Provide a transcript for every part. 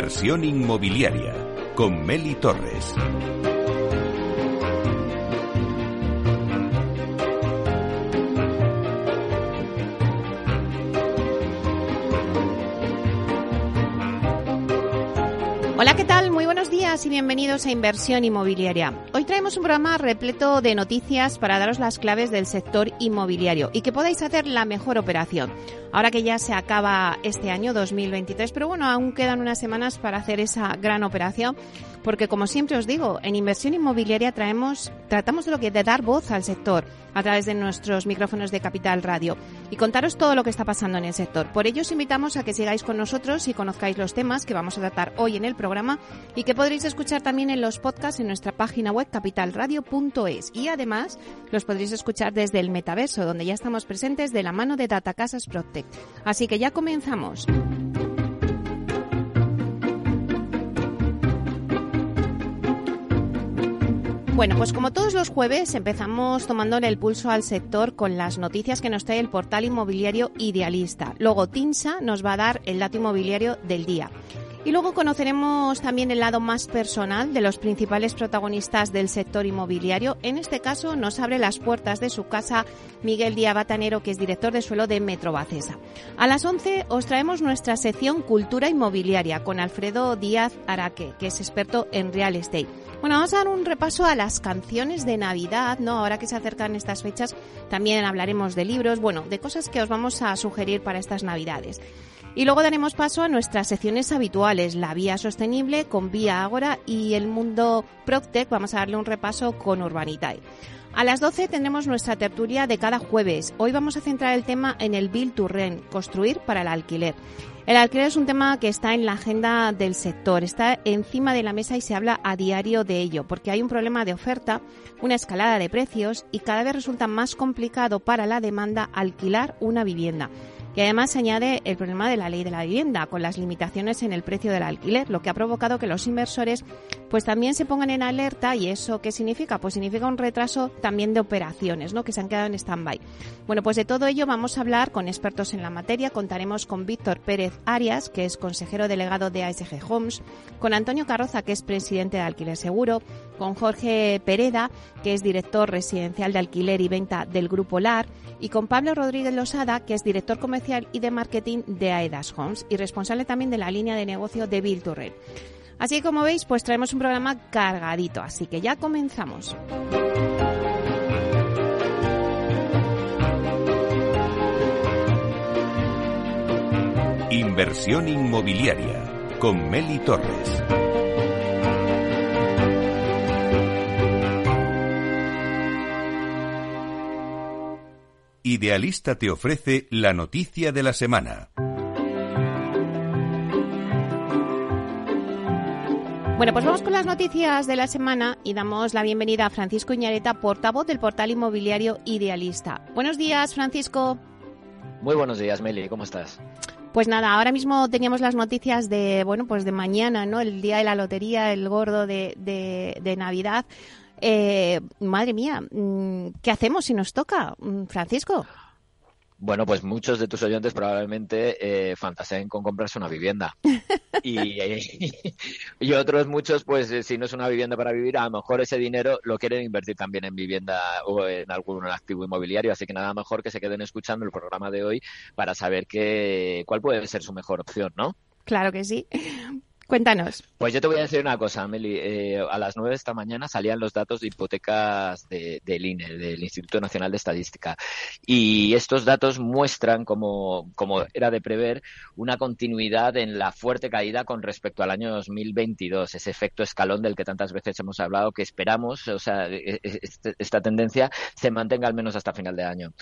Inversión inmobiliaria con Meli Torres. Hola, ¿qué tal? Muy buenos días y bienvenidos a Inversión Inmobiliaria. Traemos un programa repleto de noticias para daros las claves del sector inmobiliario y que podáis hacer la mejor operación. Ahora que ya se acaba este año 2023, pero bueno, aún quedan unas semanas para hacer esa gran operación, porque como siempre os digo, en Inversión Inmobiliaria traemos, tratamos de lo que de dar voz al sector a través de nuestros micrófonos de Capital Radio y contaros todo lo que está pasando en el sector. Por ello os invitamos a que sigáis con nosotros y conozcáis los temas que vamos a tratar hoy en el programa y que podréis escuchar también en los podcasts en nuestra página web capitalradio.es y además los podréis escuchar desde el metaverso donde ya estamos presentes de la mano de Data Casas Protect. Así que ya comenzamos. Bueno, pues como todos los jueves empezamos tomándole el pulso al sector con las noticias que nos trae el portal inmobiliario Idealista. Luego Tinsa nos va a dar el dato inmobiliario del día. Y luego conoceremos también el lado más personal de los principales protagonistas del sector inmobiliario. En este caso nos abre las puertas de su casa Miguel Díaz Batanero, que es director de suelo de Metro Bacesa. A las 11 os traemos nuestra sección Cultura Inmobiliaria con Alfredo Díaz Araque, que es experto en real estate. Bueno, vamos a dar un repaso a las canciones de Navidad, ¿no? Ahora que se acercan estas fechas, también hablaremos de libros, bueno, de cosas que os vamos a sugerir para estas Navidades. Y luego daremos paso a nuestras secciones habituales, la vía sostenible con Vía Ágora y el mundo Proctec. Vamos a darle un repaso con Urbanitae. A las 12 tendremos nuestra tertulia de cada jueves. Hoy vamos a centrar el tema en el Bill to Rent, construir para el alquiler. El alquiler es un tema que está en la agenda del sector, está encima de la mesa y se habla a diario de ello, porque hay un problema de oferta, una escalada de precios y cada vez resulta más complicado para la demanda alquilar una vivienda. Y además añade el problema de la ley de la vivienda, con las limitaciones en el precio del alquiler, lo que ha provocado que los inversores pues también se pongan en alerta y eso qué significa? Pues significa un retraso también de operaciones, ¿no? que se han quedado en stand-by. Bueno, pues de todo ello vamos a hablar con expertos en la materia, contaremos con Víctor Pérez Arias, que es consejero delegado de ASG Homes, con Antonio Carroza, que es presidente de Alquiler Seguro, con Jorge Pereda, que es director residencial de alquiler y venta del Grupo LAR, y con Pablo Rodríguez Losada, que es director comercial y de marketing de Aedas Homes y responsable también de la línea de negocio de Bill Turrell. Así como veis, pues traemos un programa cargadito, así que ya comenzamos. Inversión inmobiliaria con Meli Torres. Idealista te ofrece la noticia de la semana. Bueno, pues vamos con las noticias de la semana y damos la bienvenida a Francisco Iñareta, portavoz del portal inmobiliario Idealista. Buenos días, Francisco. Muy buenos días, Meli. ¿Cómo estás? Pues nada, ahora mismo teníamos las noticias de, bueno, pues de mañana, ¿no? El día de la lotería, el gordo de, de, de Navidad. Eh, madre mía, mm, ¿qué hacemos si nos toca, mm, Francisco? Bueno, pues muchos de tus oyentes probablemente eh, fantaseen con comprarse una vivienda. Y, y, otros muchos, pues eh, si no es una vivienda para vivir, a lo mejor ese dinero lo quieren invertir también en vivienda o en algún activo inmobiliario. Así que nada mejor que se queden escuchando el programa de hoy para saber que, cuál puede ser su mejor opción, ¿no? Claro que sí. Cuéntanos. Pues yo te voy a decir una cosa, Meli. Eh, a las nueve de esta mañana salían los datos de hipotecas de, del INE, del Instituto Nacional de Estadística. Y estos datos muestran, como, como era de prever, una continuidad en la fuerte caída con respecto al año 2022. Ese efecto escalón del que tantas veces hemos hablado, que esperamos, o sea, e, e, este, esta tendencia se mantenga al menos hasta final de año.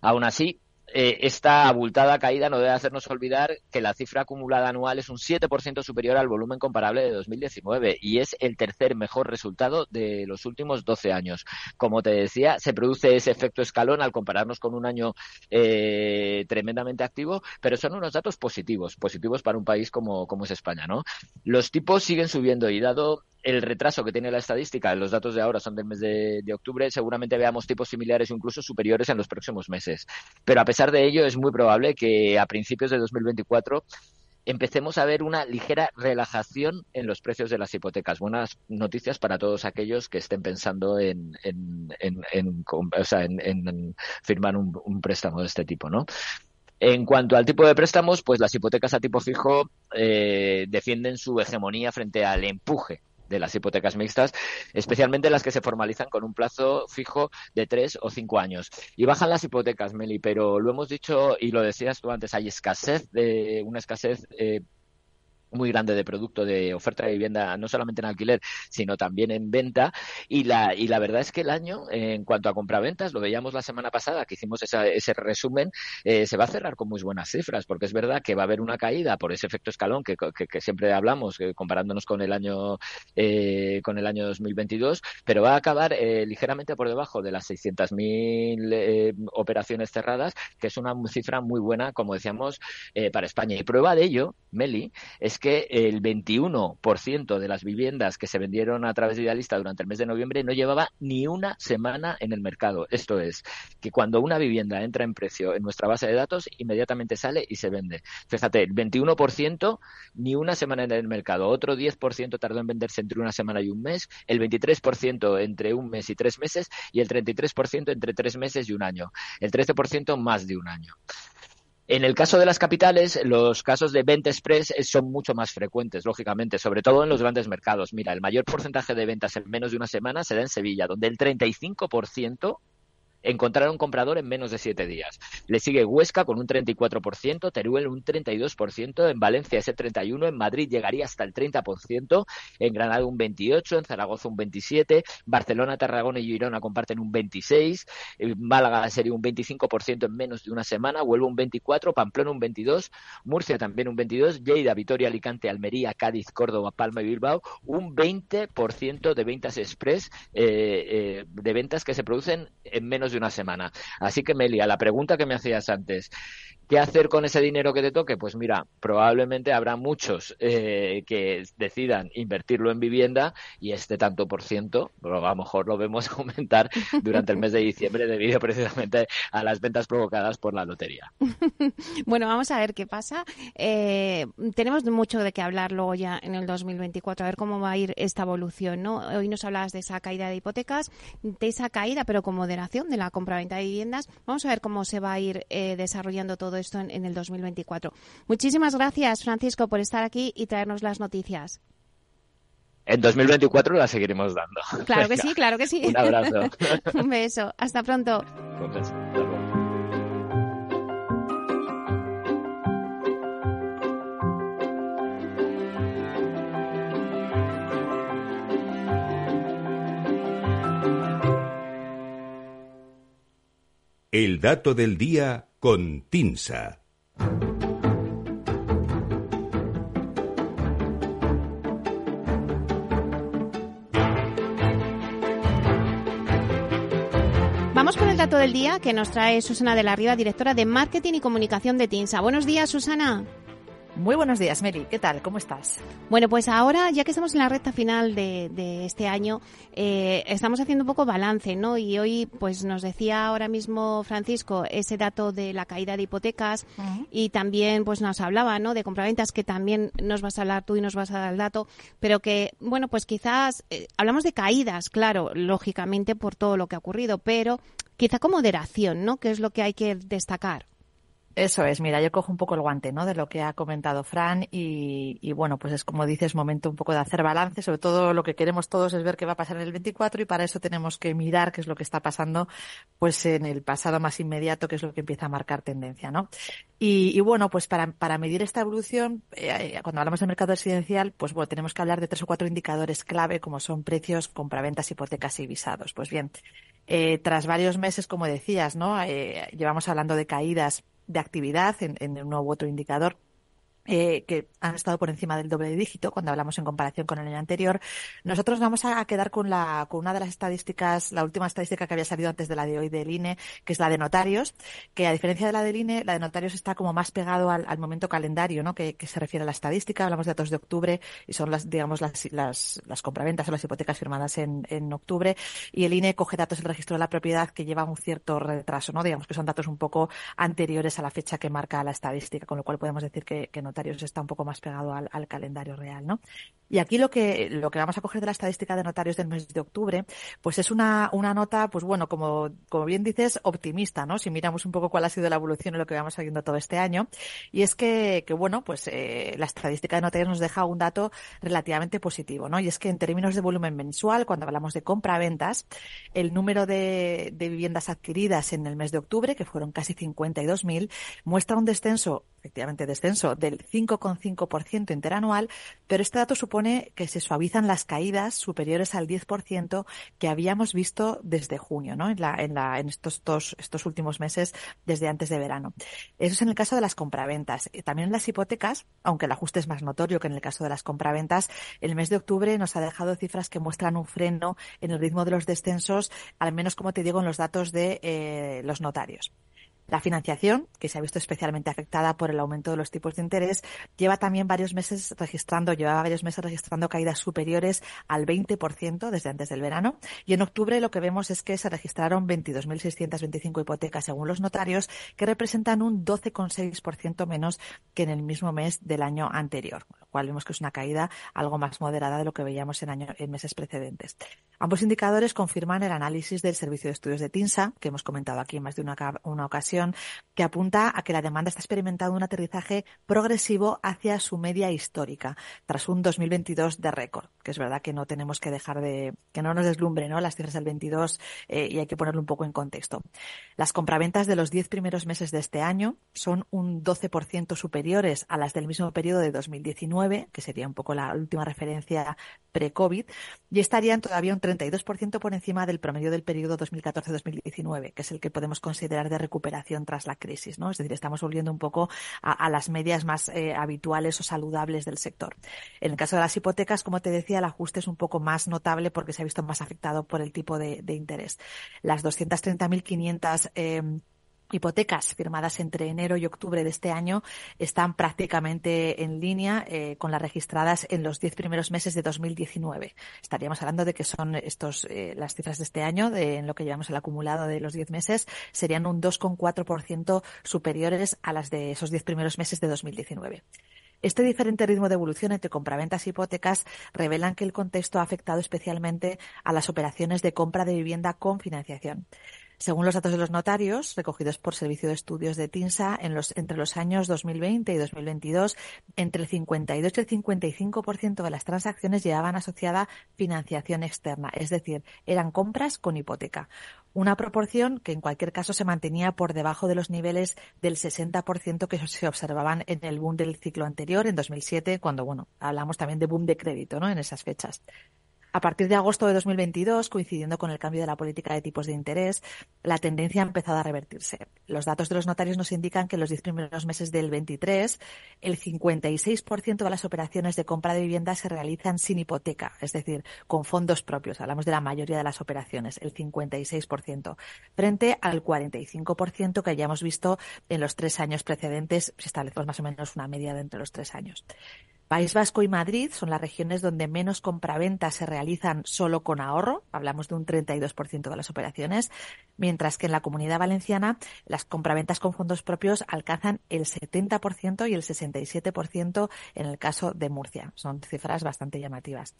Aún así, eh, esta abultada caída no debe hacernos olvidar que la cifra acumulada anual es un 7% superior al volumen comparable de 2019 y es el tercer mejor resultado de los últimos 12 años. Como te decía, se produce ese efecto escalón al compararnos con un año eh, tremendamente activo, pero son unos datos positivos, positivos para un país como, como es España. ¿no? Los tipos siguen subiendo y dado el retraso que tiene la estadística, los datos de ahora son del mes de, octubre, seguramente veamos tipos similares o incluso superiores en los próximos meses. Pero a pesar de ello, es muy probable que a principios de 2024 empecemos a ver una ligera relajación en los precios de las hipotecas. Buenas noticias para todos aquellos que estén pensando en, firmar un, un, préstamo de este tipo, ¿no? En cuanto al tipo de préstamos, pues las hipotecas a tipo fijo eh, defienden su hegemonía frente al empuje de las hipotecas mixtas, especialmente las que se formalizan con un plazo fijo de tres o cinco años. Y bajan las hipotecas, Meli, pero lo hemos dicho y lo decías tú antes, hay escasez de una escasez eh, muy grande de producto de oferta de vivienda, no solamente en alquiler, sino también en venta. Y la, y la verdad es que el año, en cuanto a compraventas, lo veíamos la semana pasada que hicimos ese resumen, eh, se va a cerrar con muy buenas cifras, porque es verdad que va a haber una caída por ese efecto escalón que, que, siempre hablamos, comparándonos con el año eh, con el año 2022, pero va a acabar eh, ligeramente por debajo de las 600.000 operaciones cerradas, que es una cifra muy buena, como decíamos, para España. Y prueba de ello, Meli, es que el 21% de las viviendas que se vendieron a través de Idealista durante el mes de noviembre no llevaba ni una semana en el mercado. Esto es, que cuando una vivienda entra en precio en nuestra base de datos, inmediatamente sale y se vende. Fíjate, el 21% ni una semana en el mercado, otro 10% tardó en venderse entre una semana y un mes, el 23% entre un mes y tres meses y el 33% entre tres meses y un año, el 13% más de un año. En el caso de las capitales, los casos de venta express son mucho más frecuentes, lógicamente, sobre todo en los grandes mercados. Mira, el mayor porcentaje de ventas en menos de una semana se da en Sevilla, donde el 35% encontrar un comprador en menos de siete días. Le sigue Huesca con un 34%, Teruel un 32%, en Valencia ese 31%, en Madrid llegaría hasta el 30%, en Granada un 28%, en Zaragoza un 27%, Barcelona, Tarragona y Girona comparten un 26%, Málaga sería un 25% en menos de una semana, Huelva un 24%, Pamplona un 22%, Murcia también un 22%, Lleida, Vitoria, Alicante, Almería, Cádiz, Córdoba, Palma y Bilbao un 20% de ventas express, eh, eh, de ventas que se producen en menos de una semana. Así que, Melia, la pregunta que me hacías antes, ¿qué hacer con ese dinero que te toque? Pues mira, probablemente habrá muchos eh, que decidan invertirlo en vivienda y este tanto por ciento, a lo mejor lo vemos aumentar durante el mes de diciembre debido precisamente a las ventas provocadas por la lotería. bueno, vamos a ver qué pasa. Eh, tenemos mucho de qué hablar luego ya en el 2024, a ver cómo va a ir esta evolución. ¿no? Hoy nos hablabas de esa caída de hipotecas, de esa caída, pero con moderación de la compra-venta de viviendas. Vamos a ver cómo se va a ir eh, desarrollando todo esto en, el 2024. Muchísimas gracias, Francisco, por estar aquí y traernos las noticias. En 2024 la seguiremos dando. Claro que sí, claro que sí. Un abrazo. Un beso. Hasta pronto. Un beso. El dato del día con Tinsa. Vamos con el dato del día que nos trae Susana de la Riva, directora de Marketing y Comunicación de Tinsa. Buenos días, Susana. Muy buenos días, Mary. ¿Qué tal? ¿Cómo estás? Bueno, pues ahora, ya que estamos en la recta final de, este año, eh, estamos haciendo un poco balance, ¿no? Y hoy, pues nos decía ahora mismo Francisco ese dato de la caída de hipotecas y también, pues nos hablaba, ¿no? De compraventas que también nos vas a hablar tú y nos vas a dar el dato, pero que, bueno, pues quizás eh, hablamos de caídas, claro, lógicamente por todo lo que ha ocurrido, pero quizá con moderación, ¿no? Que es lo que hay que destacar. Eso es, mira, yo cojo un poco el guante, ¿no? De lo que ha comentado Fran y, bueno, pues es como dices, momento un poco de hacer balance. Sobre todo lo que queremos todos es ver qué va a pasar en el 24 y para eso tenemos que mirar qué es lo que está pasando, pues en el pasado más inmediato, que es lo que empieza a marcar tendencia, ¿no? Y, bueno, pues para, medir esta evolución, eh, cuando hablamos del mercado residencial, pues bueno, tenemos que hablar de tres o cuatro indicadores clave como son precios, compraventas, hipotecas y visados. Pues bien, eh, tras varios meses, como decías, ¿no? Eh, llevamos hablando de caídas de actividad en, en uno u otro indicador eh, que han estado por encima del doble dígito cuando hablamos en comparación con el año anterior. Nosotros vamos a quedar con, la, con una de las estadísticas, la última estadística que había salido antes de la de hoy del INE, que es la de notarios, que a diferencia de la del INE, la de notarios está como más pegado al, al momento calendario, ¿no? Que, que, se refiere a la estadística. Hablamos de datos de octubre y son las, digamos, las, las, las compraventas o las hipotecas firmadas en, en octubre. Y el INE coge datos del registro de la propiedad que lleva un cierto retraso, ¿no? Digamos que son datos un poco anteriores a la fecha que marca la estadística, con lo cual podemos decir que, que no está un poco más pegado al, al calendario real, ¿no? Y aquí lo que, lo que vamos a coger de la estadística de notarios del mes de octubre, pues es una, una nota, pues bueno, como, como bien dices, optimista, ¿no? Si miramos un poco cuál ha sido la evolución de lo que vamos viendo todo este año. Y es que, que bueno, pues eh, la estadística de notarios nos deja un dato relativamente positivo, ¿no? Y es que en términos de volumen mensual, cuando hablamos de compra-ventas, el número de, de viviendas adquiridas en el mes de octubre, que fueron casi 52.000, muestra un descenso efectivamente descenso del 5,5% interanual, pero este dato supone que se suavizan las caídas superiores al 10% que habíamos visto desde junio, ¿no? En, la, en, la, en estos, dos, estos últimos meses desde antes de verano. Eso es en el caso de las compraventas. También en las hipotecas, aunque el ajuste es más notorio que en el caso de las compraventas, el mes de octubre nos ha dejado cifras que muestran un freno en el ritmo de los descensos, al menos como te digo en los datos de eh, los notarios. La financiación, que se ha visto especialmente afectada por el aumento de los tipos de interés, lleva también varios meses registrando, llevaba varios meses registrando caídas superiores al 20% desde antes del verano. Y en octubre lo que vemos es que se registraron 22.625 hipotecas según los notarios, que representan un 12,6% menos que en el mismo mes del año anterior, lo cual vemos que es una caída algo más moderada de lo que veíamos en, año, en meses precedentes. Ambos indicadores confirman el análisis del Servicio de Estudios de TINSA, que hemos comentado aquí en más de una ocasión que apunta a que la demanda está experimentando un aterrizaje progresivo hacia su media histórica, tras un 2022 de récord, que es verdad que no tenemos que dejar de, que no nos deslumbre, ¿no? Las cifras del 22 eh, y hay que ponerlo un poco en contexto. Las compraventas de los 10 primeros meses de este año son un 12% superiores a las del mismo periodo de 2019, que sería un poco la última referencia pre-COVID, y estarían todavía un 32% por encima del promedio del periodo 2014-2019, que es el que podemos considerar de recuperación tras la crisis, ¿no? Es decir, estamos volviendo un poco a, las medias más eh, habituales o saludables del sector. En el caso de las hipotecas, como te decía, el ajuste es un poco más notable porque se ha visto más afectado por el tipo de, interés. Las 230.500 eh, hipotecas firmadas entre enero y octubre de este año están prácticamente en línea eh, con las registradas en los diez primeros meses de 2019. Estaríamos hablando de que son estos eh, las cifras de este año, de, en lo que llevamos el acumulado de los diez meses, serían un 2,4% superiores a las de esos diez primeros meses de 2019. Este diferente ritmo de evolución entre compraventas y hipotecas revelan que el contexto ha afectado especialmente a las operaciones de compra de vivienda con financiación. Según los datos de los notarios, recogidos por Servicio de Estudios de TINSA, en los, entre los años 2020 y 2022, entre el 52 y el 55% de las transacciones llevaban asociada financiación externa, es decir, eran compras con hipoteca. Una proporción que en cualquier caso se mantenía por debajo de los niveles del 60% que se observaban en el boom del ciclo anterior, en 2007, cuando, bueno, hablamos también de boom de crédito, ¿no? En esas fechas. A partir de agosto de 2022, coincidiendo con el cambio de la política de tipos de interés, la tendencia ha empezado a revertirse. Los datos de los notarios nos indican que en los diez primeros meses del 23, el 56% de las operaciones de compra de vivienda se realizan sin hipoteca, es decir, con fondos propios. Hablamos de la mayoría de las operaciones, el 56%, frente al 45% que hayamos visto en los tres años precedentes, si establecemos más o menos una media de entre los tres años. País Vasco y Madrid son las regiones donde menos compraventas se realizan solo con ahorro, hablamos de un 32% de las operaciones, mientras que en la comunidad valenciana las compraventas con fondos propios alcanzan el 70% y el 67% en el caso de Murcia. Son cifras bastante llamativas.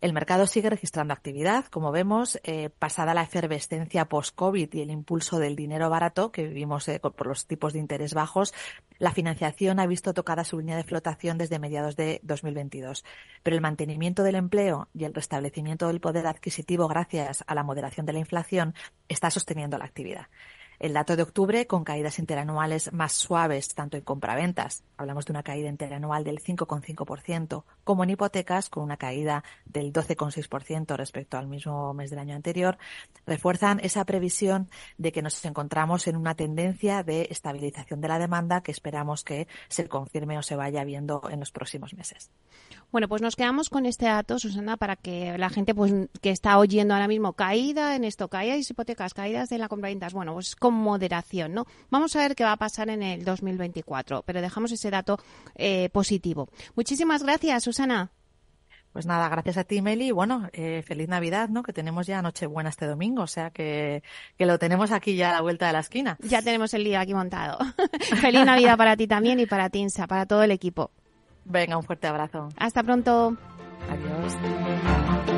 El mercado sigue registrando actividad, como vemos, eh, pasada la efervescencia post-COVID y el impulso del dinero barato que vivimos eh, por los tipos de interés bajos, la financiación ha visto tocada su línea de flotación desde mediados de 2022. Pero el mantenimiento del empleo y el restablecimiento del poder adquisitivo gracias a la moderación de la inflación está sosteniendo la actividad. El dato de octubre, con caídas interanuales más suaves, tanto en compraventas, hablamos de una caída interanual del 5,5%, como en hipotecas, con una caída del 12,6% respecto al mismo mes del año anterior, refuerzan esa previsión de que nos encontramos en una tendencia de estabilización de la demanda que esperamos que se confirme o se vaya viendo en los próximos meses. Bueno, pues nos quedamos con este dato, Susana, para que la gente pues que está oyendo ahora mismo caída en esto, caídas hipotecas, caídas de la compra ventas, bueno, pues con moderación, ¿no? Vamos a ver qué va a pasar en el 2024, pero dejamos ese dato eh, positivo. Muchísimas gracias, Susana. Pues nada, gracias a ti, Meli. Bueno, eh, feliz Navidad, ¿no? Que tenemos ya Nochebuena este domingo, o sea que, que lo tenemos aquí ya a la vuelta de la esquina. Ya tenemos el día aquí montado. feliz Navidad para ti también y para Tinsa, para todo el equipo. Venga, un fuerte abrazo. Hasta pronto. Adiós.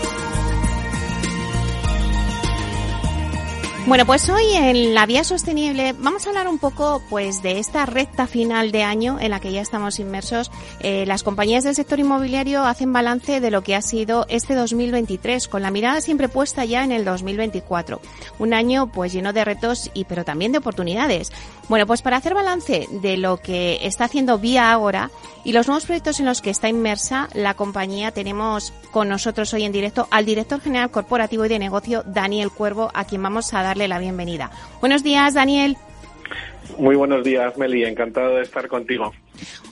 Bueno, pues hoy en la vía sostenible vamos a hablar un poco pues de esta recta final de año en la que ya estamos inmersos. Eh, las compañías del sector inmobiliario hacen balance de lo que ha sido este 2023 con la mirada siempre puesta ya en el 2024. Un año pues lleno de retos y pero también de oportunidades. Bueno, pues para hacer balance de lo que está haciendo Vía ahora y los nuevos proyectos en los que está inmersa la compañía, tenemos con nosotros hoy en directo al director general corporativo y de negocio, Daniel Cuervo, a quien vamos a darle la bienvenida. Buenos días, Daniel. Muy buenos días, Meli. Encantado de estar contigo.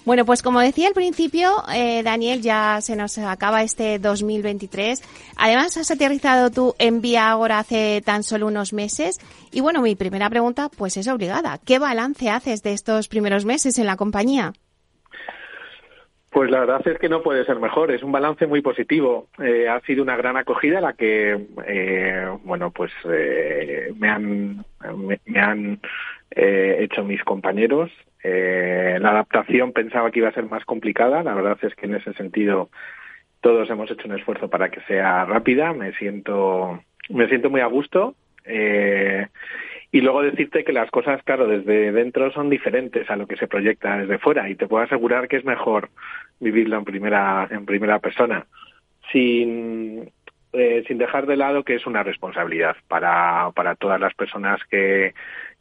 Bueno, pues como decía al principio, eh, Daniel, ya se nos acaba este 2023. Además, has aterrizado tú en Vía ahora hace tan solo unos meses. Y bueno, mi primera pregunta, pues es obligada. ¿Qué balance haces de estos primeros meses en la compañía? Pues la verdad es que no puede ser mejor. Es un balance muy positivo. Eh, ha sido una gran acogida la que, eh, bueno, pues eh, me han, me, han hecho mis compañeros. la adaptación pensaba que iba a ser más complicada. La verdad es que en ese sentido todos hemos hecho un esfuerzo para que sea rápida. Me siento, me siento muy a gusto. Y luego decirte que las cosas, claro, desde dentro son diferentes a lo que se proyecta desde fuera y te puedo asegurar que es mejor vivirlo en primera, en primera persona, sin, eh, sin dejar de lado que es una responsabilidad. Para, para todas las personas que,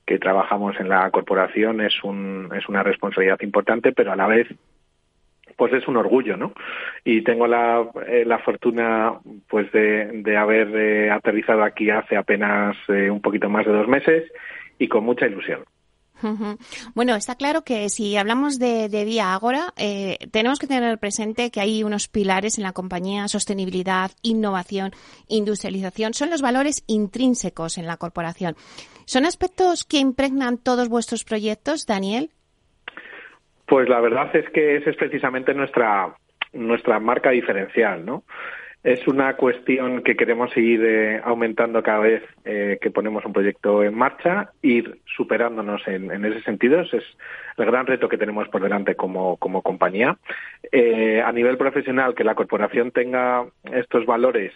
que trabajamos en la corporación, es, un, es una responsabilidad importante, pero a la vez pues es un orgullo, ¿no? Y tengo la, eh, la fortuna, pues, de, de haber eh, aterrizado aquí hace apenas eh, un poquito más de dos meses y con mucha ilusión. Bueno, está claro que si hablamos de, de Vía Agora, tenemos que tener presente que hay unos pilares en la compañía, sostenibilidad, innovación, industrialización, son los valores intrínsecos en la corporación. ¿Son aspectos que impregnan todos vuestros proyectos, Daniel? Pues la verdad es que esa es precisamente nuestra, nuestra marca diferencial, ¿no? Es una cuestión que queremos seguir eh, aumentando cada vez eh, que ponemos un proyecto en marcha, ir superándonos en, en, ese sentido. Ese es el gran reto que tenemos por delante como, como compañía. Eh, a nivel profesional, que la corporación tenga estos valores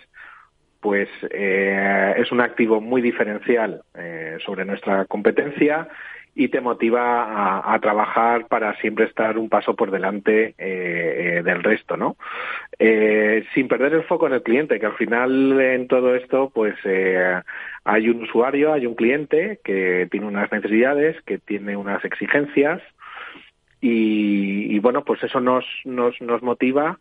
pues eh, es un activo muy diferencial sobre nuestra competencia y te motiva a, trabajar para siempre estar un paso por delante eh, eh, del resto, ¿no? Eh, sin perder el foco en el cliente, que al final en todo esto, pues hay un usuario, hay un cliente que tiene unas necesidades, que tiene unas exigencias y, bueno, pues eso nos, nos, nos motiva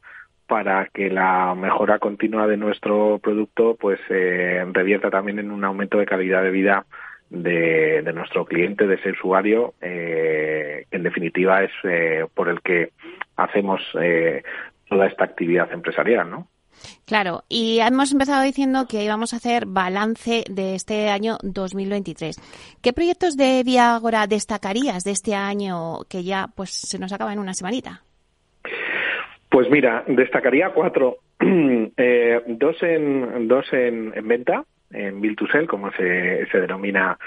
para que la mejora continua de nuestro producto pues revierta también en un aumento de calidad de vida de, nuestro cliente, de ese usuario, eh, en definitiva es eh, por el que hacemos eh, toda esta actividad empresarial, ¿no? Claro, y hemos empezado diciendo que íbamos a hacer balance de este año 2023. ¿Qué proyectos de Viagora destacarías de este año que ya pues se nos acaba en una semanita? Pues mira, destacaría cuatro, eh, dos en dos en, en venta, en Build como se, se denomina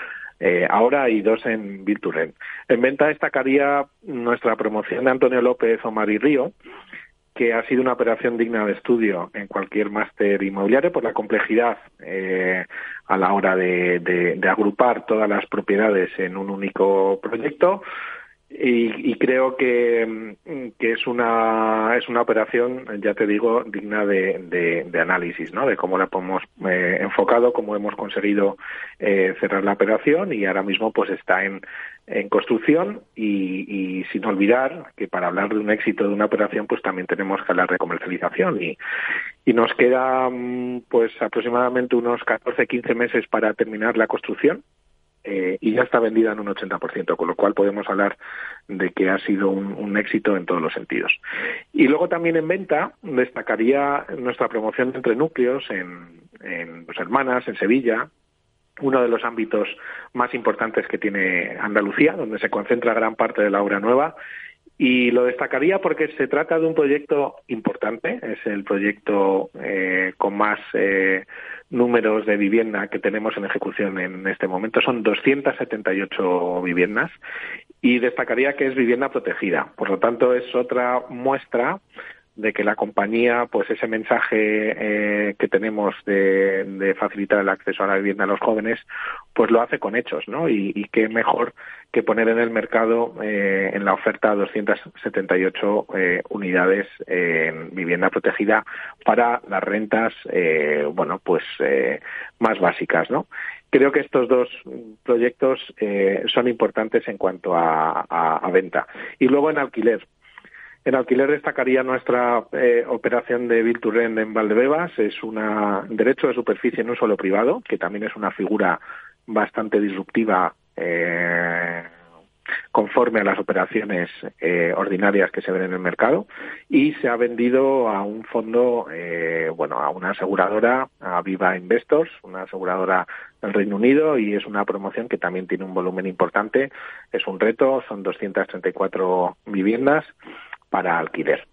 eh, ahora, y dos en Build En venta destacaría nuestra promoción de Antonio López Omar y Río, que ha sido una operación digna de estudio en cualquier máster inmobiliario por la complejidad eh, a la hora de, agrupar todas las propiedades en un único proyecto y, creo que, que, es una es una operación ya te digo digna de, de, análisis no de cómo la hemos eh, enfocado cómo hemos conseguido eh, cerrar la operación y ahora mismo pues está en, en construcción y, y, sin olvidar que para hablar de un éxito de una operación pues también tenemos que hablar de comercialización y, y nos queda pues aproximadamente unos 14 15 meses para terminar la construcción eh, y ya está vendida en un 80%, con lo cual podemos hablar de que ha sido un, éxito en todos los sentidos. Y luego también en venta destacaría nuestra promoción entre núcleos en, en Los Hermanas, en Sevilla, uno de los ámbitos más importantes que tiene Andalucía, donde se concentra gran parte de la obra nueva y lo destacaría porque se trata de un proyecto importante, es el proyecto eh, con más eh, números de vivienda que tenemos en ejecución en este momento. Son 278 viviendas y destacaría que es vivienda protegida. Por lo tanto, es otra muestra de que la compañía, pues ese mensaje eh, que tenemos de, facilitar el acceso a la vivienda a los jóvenes, pues lo hace con hechos, ¿no? Y, y qué mejor que poner en el mercado eh, en la oferta 278 eh, unidades en vivienda protegida para las rentas, eh, bueno, pues eh, más básicas, ¿no? Creo que estos dos proyectos eh, son importantes en cuanto a, a venta. Y luego en alquiler. En alquiler destacaría nuestra eh, operación de Virturrend en Valdebebas. Es un derecho de superficie en un suelo privado, que también es una figura bastante disruptiva eh, conforme a las operaciones eh, ordinarias que se ven en el mercado y se ha vendido a un fondo, eh, bueno, a una aseguradora, a Viva Investors, una aseguradora del Reino Unido y es una promoción que también tiene un volumen importante. Es un reto, son 234 viviendas para alquiler.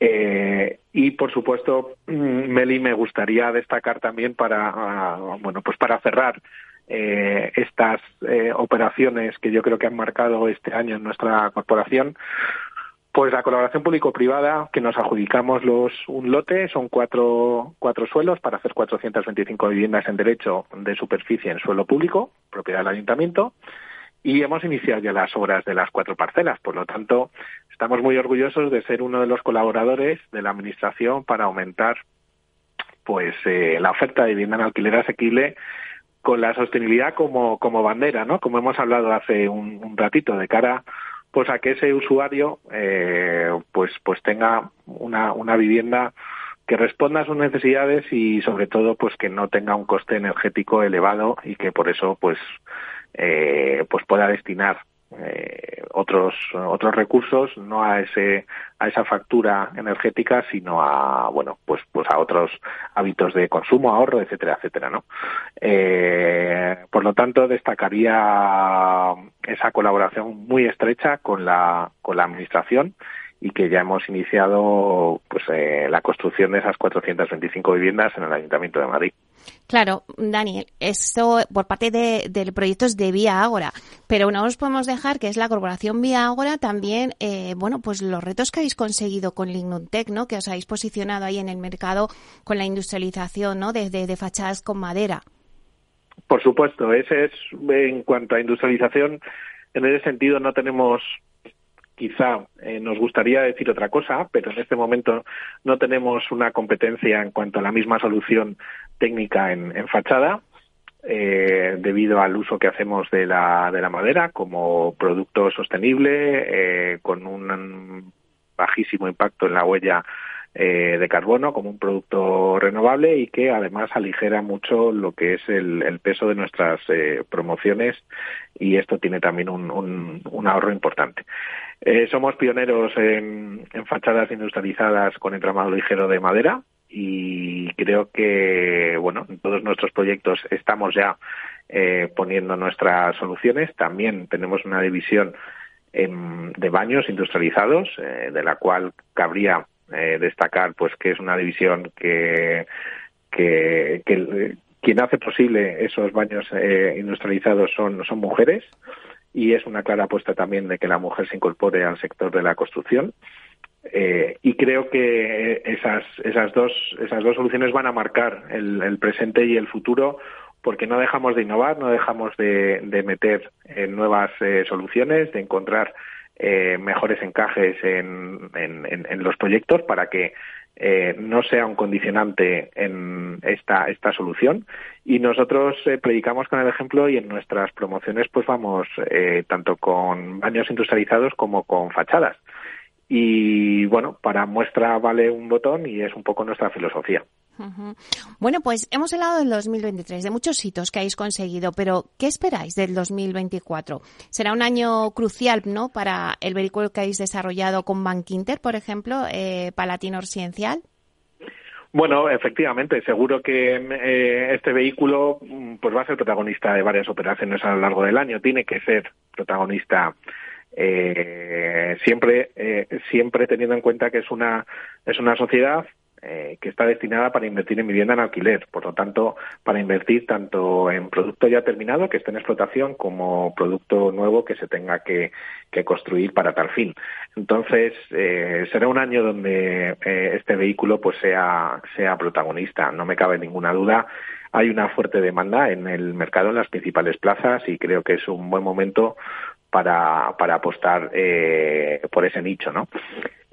Eh, y por supuesto, mm, Meli, me gustaría destacar también para, ah, bueno, pues para cerrar eh, estas eh, operaciones que yo creo que han marcado este año en nuestra corporación, pues la colaboración público-privada que nos adjudicamos los un lote son cuatro, cuatro suelos para hacer 425 viviendas en derecho de superficie en suelo público, propiedad del ayuntamiento, y hemos iniciado ya las obras de las cuatro parcelas. Por lo tanto, estamos muy orgullosos de ser uno de los colaboradores de la Administración para aumentar pues eh, la oferta de vivienda en alquiler asequible con la sostenibilidad como, como bandera, ¿no? Como hemos hablado hace un, ratito, de cara pues a que ese usuario eh, pues pues tenga una, una vivienda que responda a sus necesidades y sobre todo pues que no tenga un coste energético elevado y que por eso pues eh, pues pueda destinar eh, otros otros recursos no a ese a esa factura energética sino a bueno pues pues a otros hábitos de consumo ahorro etcétera etcétera no eh, por lo tanto destacaría esa colaboración muy estrecha con la con la administración y que ya hemos iniciado pues eh, la construcción de esas 425 viviendas en el Ayuntamiento de Madrid. Claro, Daniel, esto por parte de, del proyecto es de Vía Ágora, pero no nos podemos dejar que es la corporación Vía Ágora también, eh, bueno, pues los retos que habéis conseguido con Lignuntec, ¿no? Que os habéis posicionado ahí en el mercado con la industrialización, ¿no? Desde de fachadas con madera. Por supuesto, ese es en cuanto a industrialización. En ese sentido no tenemos quizá eh, nos gustaría decir otra cosa, pero en este momento no tenemos una competencia en cuanto a la misma solución técnica en, fachada. Eh, debido al uso que hacemos de la, de la madera como producto sostenible, eh, con un bajísimo impacto en la huella eh, de carbono como un producto renovable y que además aligera mucho lo que es el, peso de nuestras eh, promociones y esto tiene también un, un, ahorro importante. Eh, somos pioneros en, fachadas industrializadas con entramado ligero de madera y creo que bueno en todos nuestros proyectos estamos ya eh, poniendo nuestras soluciones. También tenemos una división de baños industrializados, eh, de la cual cabría eh, destacar pues que es una división que, que, quien hace posible esos baños eh, industrializados son, son mujeres y es una clara apuesta también de que la mujer se incorpore al sector de la construcción. Eh, y creo que esas, esas, dos, esas dos soluciones van a marcar el, el presente y el futuro porque no dejamos de innovar, no dejamos de, de meter en nuevas eh, soluciones, de encontrar eh, mejores encajes en, en, los proyectos para que eh, no sea un condicionante en esta, esta solución. Y nosotros eh, predicamos con el ejemplo y en nuestras promociones pues vamos eh, tanto con baños industrializados como con fachadas. Y bueno, para muestra vale un botón y es un poco nuestra filosofía. Bueno, pues hemos hablado del 2023, de muchos hitos que habéis conseguido, pero ¿qué esperáis del 2024? ¿Será un año crucial ¿no? para el vehículo que habéis desarrollado con Bank Inter, por ejemplo, eh, Palatino Residencial? Bueno, efectivamente, seguro que eh, este vehículo mm, pues va a ser protagonista de varias operaciones a lo largo del año. Tiene que ser protagonista eh, siempre, eh, siempre teniendo en cuenta que es una es una sociedad eh, que está destinada para invertir en vivienda en alquiler, por lo tanto, para invertir tanto en producto ya terminado que esté en explotación como producto nuevo que se tenga que, construir para tal fin. Entonces, eh, será un año donde eh, este vehículo pues sea, sea protagonista, no me cabe ninguna duda. Hay una fuerte demanda en el mercado en las principales plazas y creo que es un buen momento para, para apostar por ese nicho, ¿no?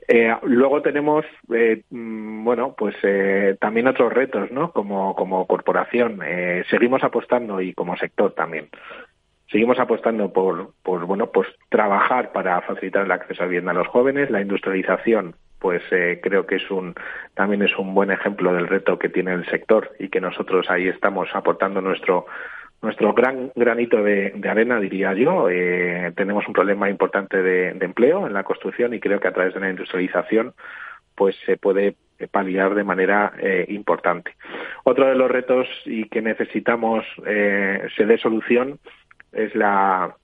Eh, luego tenemos, eh, mm, bueno, pues eh, también otros retos, ¿no? Como, como corporación. Eh, seguimos apostando y como sector también. Seguimos apostando por, por, bueno, pues trabajar para facilitar el acceso a vivienda a los jóvenes. La industrialización, pues eh, creo que es un, también es un buen ejemplo del reto que tiene el sector y que nosotros ahí estamos aportando nuestro nuestro gran granito de, arena, diría yo. Eh, tenemos un problema importante de, empleo en la construcción y creo que a través de la industrialización pues se puede paliar de manera eh, importante. Otro de los retos y que necesitamos eh, se dé solución es la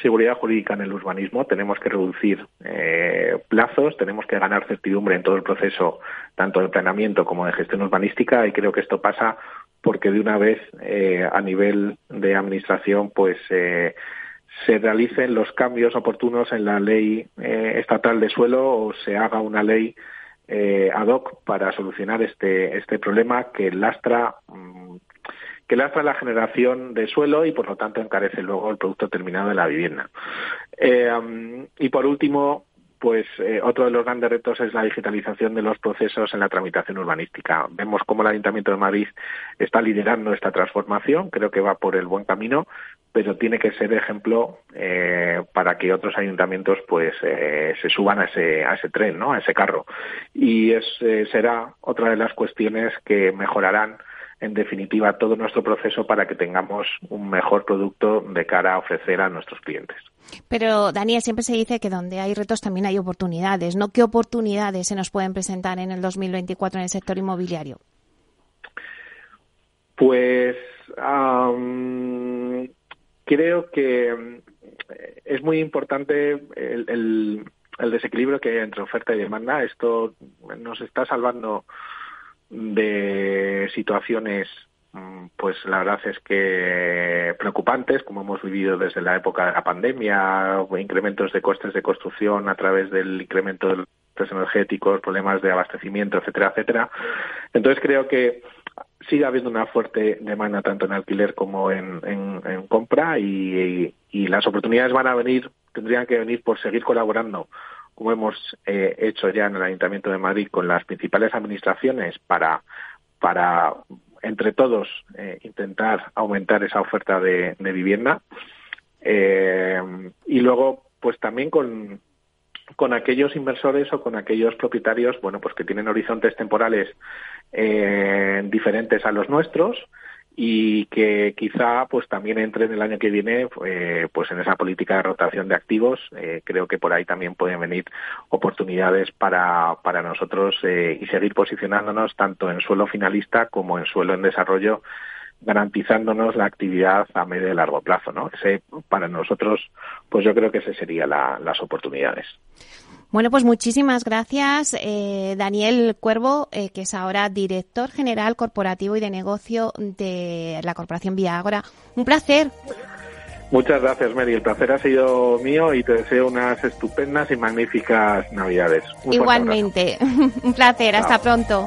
seguridad jurídica en el urbanismo. Tenemos que reducir eh, plazos, tenemos que ganar certidumbre en todo el proceso, tanto de planeamiento como de gestión urbanística, y creo que esto pasa porque de una vez eh, a nivel de administración pues eh, se realicen los cambios oportunos en la ley eh, estatal de suelo o se haga una ley ad hoc para solucionar este este problema que lastra mm, que lastra la generación de suelo y por lo tanto encarece luego el producto terminado de la vivienda. y por último, pues eh, otro de los grandes retos es la digitalización de los procesos en la tramitación urbanística. Vemos cómo el Ayuntamiento de Madrid está liderando esta transformación, creo que va por el buen camino, pero tiene que ser ejemplo eh, para que otros ayuntamientos pues eh, se suban a ese, a ese tren, ¿no? a ese carro. Y es, será otra de las cuestiones que mejorarán en definitiva todo nuestro proceso para que tengamos un mejor producto de cara a ofrecer a nuestros clientes. Pero, Daniel, siempre se dice que donde hay retos también hay oportunidades, ¿no? ¿Qué oportunidades se nos pueden presentar en el 2024 en el sector inmobiliario? Pues creo que es muy importante el, el desequilibrio que hay entre oferta y demanda. Esto nos está salvando de situaciones mm, pues la verdad es que preocupantes, como hemos vivido desde la época de la pandemia, incrementos de costes de construcción a través del incremento de los costes energéticos, problemas de abastecimiento, etcétera, etcétera. Entonces creo que sigue habiendo una fuerte demanda tanto en alquiler como en, compra y, las oportunidades van a venir, tendrían que venir por seguir colaborando como hemos eh, hecho ya en el Ayuntamiento de Madrid con las principales administraciones para, para entre todos, eh, intentar aumentar esa oferta de, vivienda. Eh, y luego, pues también con, con aquellos inversores o con aquellos propietarios, bueno, pues que tienen horizontes temporales diferentes a los nuestros y que quizá pues también entre en el año que viene eh, pues en esa política de rotación de activos eh, creo que por ahí también pueden venir oportunidades para, para nosotros eh, y seguir posicionándonos tanto en suelo finalista como en suelo en desarrollo garantizándonos la actividad a medio y largo plazo no ese para nosotros pues yo creo que ese serían las oportunidades bueno, pues muchísimas gracias, eh, Daniel Cuervo, eh, que es ahora director general corporativo y de negocio de la Corporación Vía Un placer. Muchas gracias, Mary. El placer ha sido mío y te deseo unas estupendas y magníficas Navidades. Igualmente. Un placer. Hasta pronto.